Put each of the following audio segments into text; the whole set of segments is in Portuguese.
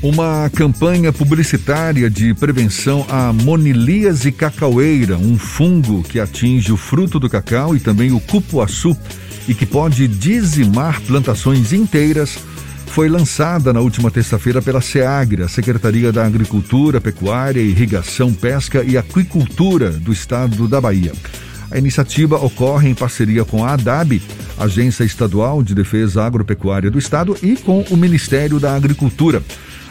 Uma campanha publicitária de prevenção à monilíase cacaueira, um fungo que atinge o fruto do cacau e também o cupuaçu e que pode dizimar plantações inteiras, foi lançada na última terça-feira pela SEAGRE, a Secretaria da Agricultura, Pecuária, Irrigação, Pesca e Aquicultura do Estado da Bahia. A iniciativa ocorre em parceria com a ADAB, Agência Estadual de Defesa Agropecuária do Estado, e com o Ministério da Agricultura.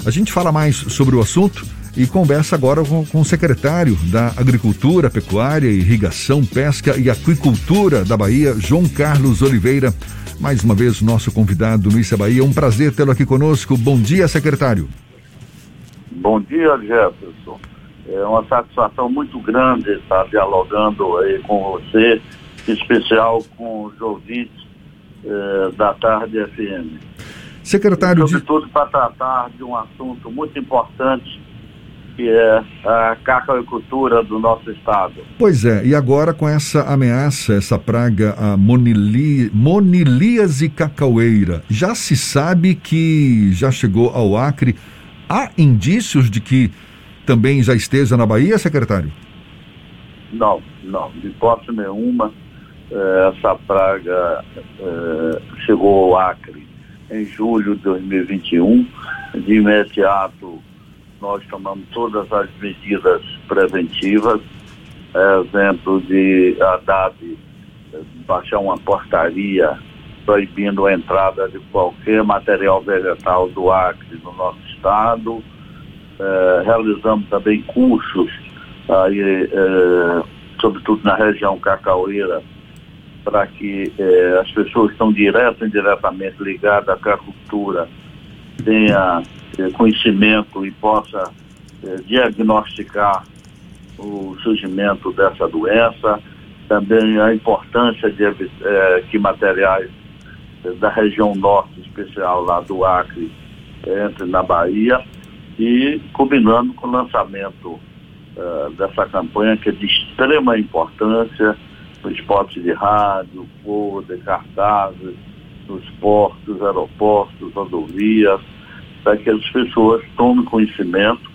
A gente fala mais sobre o assunto e conversa agora com, com, o secretário da Agricultura, Pecuária, Irrigação, Pesca e Aquicultura da Bahia, João Carlos Oliveira. Mais uma vez, nosso convidado Issa Bahia. Um prazer tê-lo aqui conosco. Bom dia, secretário. Bom dia, Jefferson. É uma satisfação muito grande estar dialogando aí com você, em especial com os ouvintes eh, da Tarde FM. Secretário e, sobretudo de... para tratar de um assunto muito importante que é a cacauicultura do nosso estado. Pois é, e agora com essa ameaça, essa praga, a monili, monilíase cacaueira, já se sabe que já chegou ao Acre. Há indícios de que também já esteja na Bahia, secretário? Não, não, de hipótese nenhuma. Eh, essa praga eh, chegou ao Acre em julho de 2021. De imediato, nós tomamos todas as medidas preventivas, é, exemplo de a DAB baixar uma portaria proibindo a entrada de qualquer material vegetal do Acre no nosso estado. É, realizamos também cursos, aí, sobretudo na região cacaueira, para que eh, as pessoas que estão direto e indiretamente ligadas à agricultura tenha eh, conhecimento e possa eh, diagnosticar o surgimento dessa doença, também a importância de eh, que materiais eh, da região norte, especial lá do Acre, eh, entrem na Bahia. E combinando com o lançamento dessa campanha que é de extrema importância nos de rádio, folder, cartazes, nos portos, aeroportos, rodovias, para que as pessoas tomem conhecimento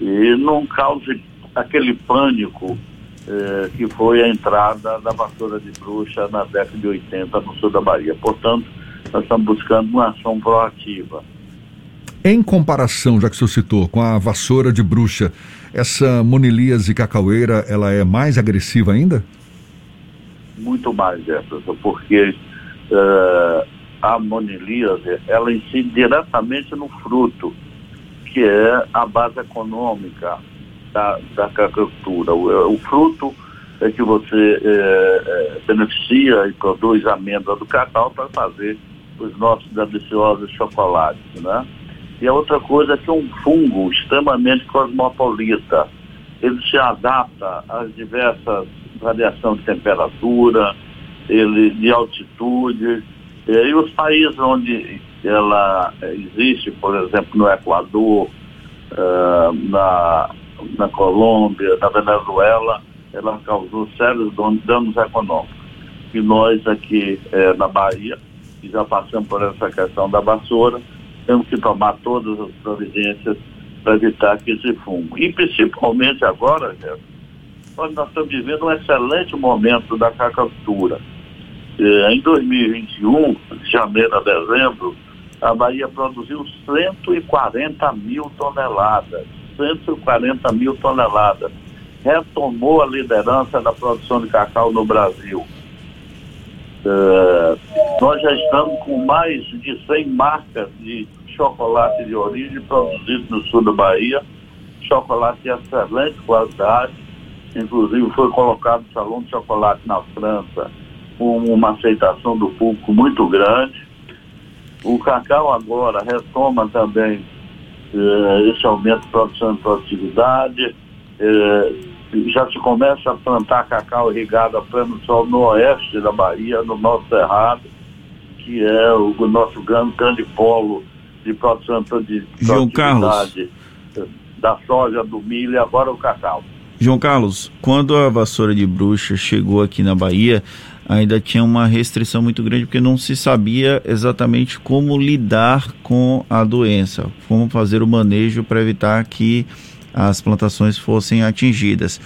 e não cause aquele pânico eh, que foi a entrada da vassoura de bruxa na década de 80 no sul da Bahia. Portanto, nós estamos buscando uma ação proativa. Em comparação, já que o senhor citou, com a vassoura de bruxa, essa monilíase cacaueira, ela é mais agressiva ainda? Muito mais, Jefferson, porque uh, a monilíase, ela incide diretamente no fruto, que é a base econômica da, da agricultura. O, o, fruto é que você é, é, beneficia e produz amêndoa do cacau para fazer os nossos deliciosos chocolates, né? E a outra coisa é que é um fungo extremamente cosmopolita. Ele se adapta às diversas variação de temperatura, ele, de altitude. E os países onde ela existe, por exemplo, no Equador, uh, na, na Colômbia, na Venezuela, ela causou sérios danos econômicos. E nós aqui eh, na Bahia, que já passamos por essa questão da vassoura, temos que tomar todas as providências para evitar que esse fungo. E principalmente agora, Gerson, nós, nós estamos vivendo um excelente momento da cacaucultura. Eh, em 2021, de janeiro a dezembro, a Bahia produziu 140 mil toneladas. 140 mil toneladas. Retomou a liderança da produção de cacau no Brasil. Uh, nós já estamos com mais de 100 marcas de chocolate de origem produzido no sul da Bahia. Chocolate de excelente qualidade inclusive foi colocado no Salão de Chocolate na França com uma aceitação do público muito grande. O cacau agora retoma também eh, esse aumento de produção e produtividade. Eh, já se começa a plantar cacau irrigado a pleno sol no oeste da Bahia, no nosso cerrado, que é o, o nosso grande, grande polo de produção de João Carlos. da soja, do milho e agora o cacau. João Carlos, quando a vassoura de bruxa chegou aqui na Bahia, ainda tinha uma restrição muito grande porque não se sabia exatamente como lidar com a doença, como fazer o manejo para evitar que as plantações fossem atingidas.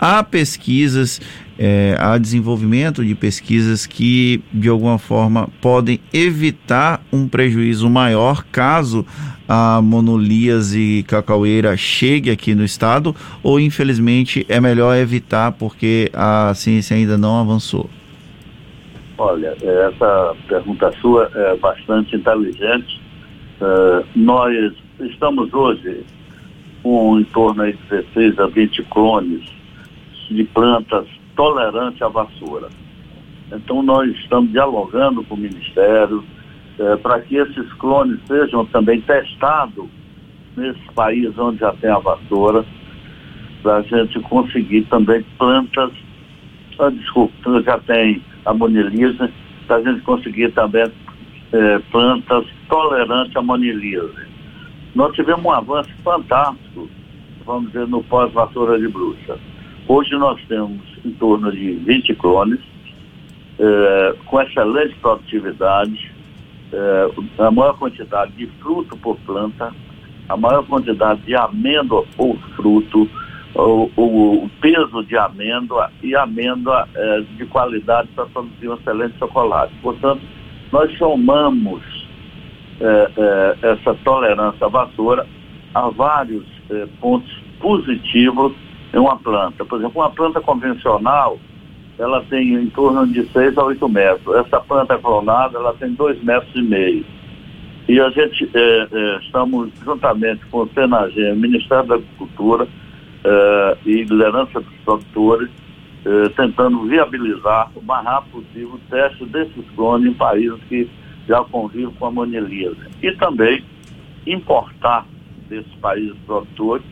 Há pesquisas, é, há desenvolvimento de pesquisas que, de alguma forma, podem evitar um prejuízo maior caso a monolíase cacaueira chegue aqui no estado, ou infelizmente é melhor evitar porque a ciência ainda não avançou? Olha, essa pergunta sua é bastante inteligente. Uh, nós estamos hoje com em torno de 16 a 20 clones de plantas tolerantes à vassoura. Então nós estamos dialogando com o Ministério é, para que esses clones sejam também testados nesses países onde já tem a vassoura, para a gente conseguir também plantas, ah, desculpa, já tem a monilise, para a gente conseguir também é, plantas tolerantes à monilise. Nós tivemos um avanço fantástico, vamos dizer, no pós-vassoura de bruxa. Hoje nós temos em torno de 20 clones, é, com excelente produtividade, é, a maior quantidade de fruto por planta, a maior quantidade de amêndoa por fruto, o, o, o peso de amêndoa e amêndoa é, de qualidade para produzir um excelente chocolate. Portanto, nós somamos é, essa tolerância à vassoura a vários pontos positivos em uma planta. Por exemplo, uma planta convencional, ela tem em torno de 6 a 8 metros. Essa planta clonada, ela tem 2 metros e meio. E a gente é, é, estamos, juntamente com o Senagem, o Ministério da Agricultura é, e liderança dos produtores, é, tentando viabilizar o mais rápido possível o teste desses clones em países que já convivem com a monelíase. E também importar desses países produtores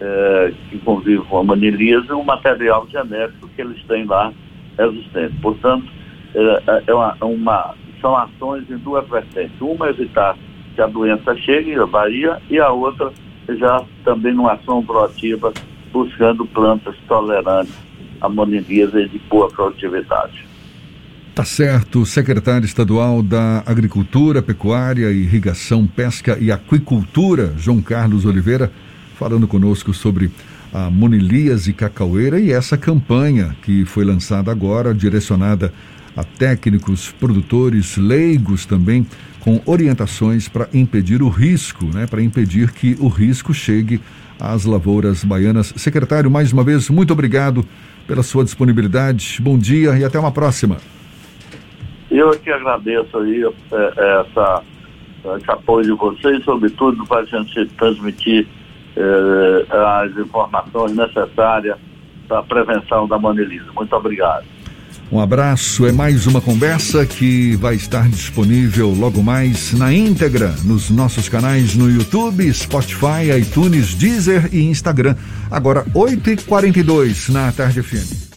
é, que convivem com a manilisa, o material genético que eles têm lá existente. Portanto, é, é uma, uma, são ações em duas vertentes. Uma é evitar que a doença chegue à Bahia e a outra já também numa ação proativa buscando plantas tolerantes à monilisa e de boa produtividade. Tá certo, secretário estadual da Agricultura, Pecuária, Irrigação, Pesca e Aquicultura, João Carlos Oliveira falando conosco sobre a monilíase cacaueira e essa campanha que foi lançada agora, direcionada a técnicos, produtores, leigos também, com orientações para impedir o risco, né, para impedir que o risco chegue às lavouras baianas. Secretário, mais uma vez, muito obrigado pela sua disponibilidade. Bom dia e até uma próxima. Eu que agradeço aí é, essa, esse apoio de vocês, sobretudo para a gente transmitir eh, as informações necessárias para a prevenção da monelise. Muito obrigado. Um abraço, é mais uma conversa que vai estar disponível logo mais na íntegra nos nossos canais no YouTube, Spotify, iTunes, Deezer e Instagram. Agora, 8h42 na Tarde FM.